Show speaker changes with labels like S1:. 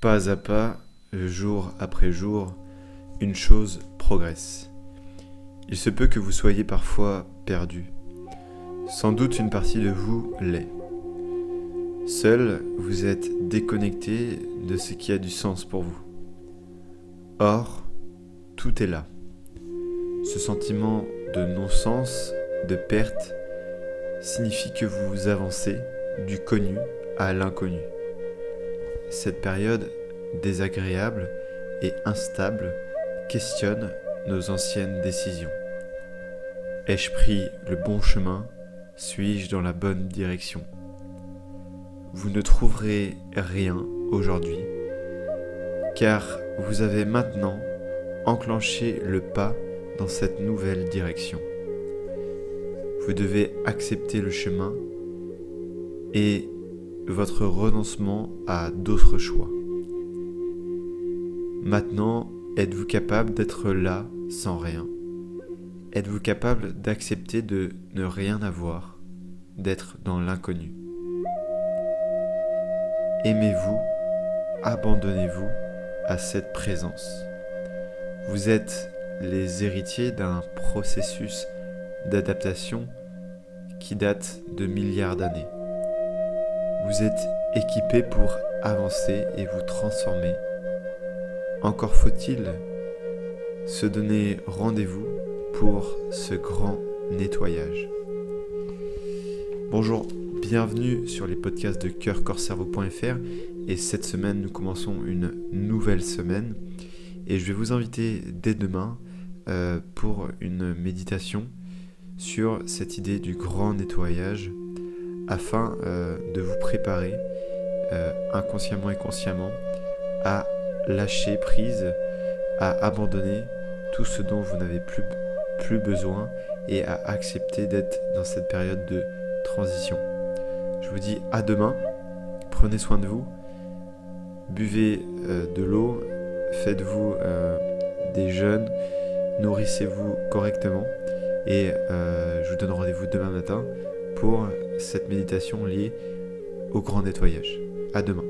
S1: Pas à pas, jour après jour, une chose progresse. Il se peut que vous soyez parfois perdu. Sans doute une partie de vous l'est. Seul, vous êtes déconnecté de ce qui a du sens pour vous. Or, tout est là. Ce sentiment de non-sens, de perte, signifie que vous avancez du connu à l'inconnu. Cette période désagréable et instable questionne nos anciennes décisions. Ai-je pris le bon chemin? Suis-je dans la bonne direction? Vous ne trouverez rien aujourd'hui, car vous avez maintenant enclenché le pas dans cette nouvelle direction. Vous devez accepter le chemin et votre renoncement à d'autres choix. Maintenant, êtes-vous capable d'être là sans rien? Êtes-vous capable d'accepter de ne rien avoir, d'être dans l'inconnu? Aimez-vous, abandonnez-vous à cette présence? Vous êtes les héritiers d'un processus d'adaptation qui date de milliards d'années. Vous êtes équipés pour avancer et vous transformer. Encore faut-il se donner rendez-vous pour ce grand nettoyage. Bonjour, bienvenue sur les podcasts de cœurcorcerveau.fr et cette semaine nous commençons une nouvelle semaine et je vais vous inviter dès demain euh, pour une méditation sur cette idée du grand nettoyage afin euh, de vous préparer euh, inconsciemment et consciemment à lâcher prise, à abandonner tout ce dont vous n'avez plus, plus besoin et à accepter d'être dans cette période de transition. Je vous dis à demain, prenez soin de vous, buvez de l'eau, faites-vous des jeûnes, nourrissez-vous correctement. Et euh, je vous donne rendez-vous demain matin pour cette méditation liée au grand nettoyage. À demain.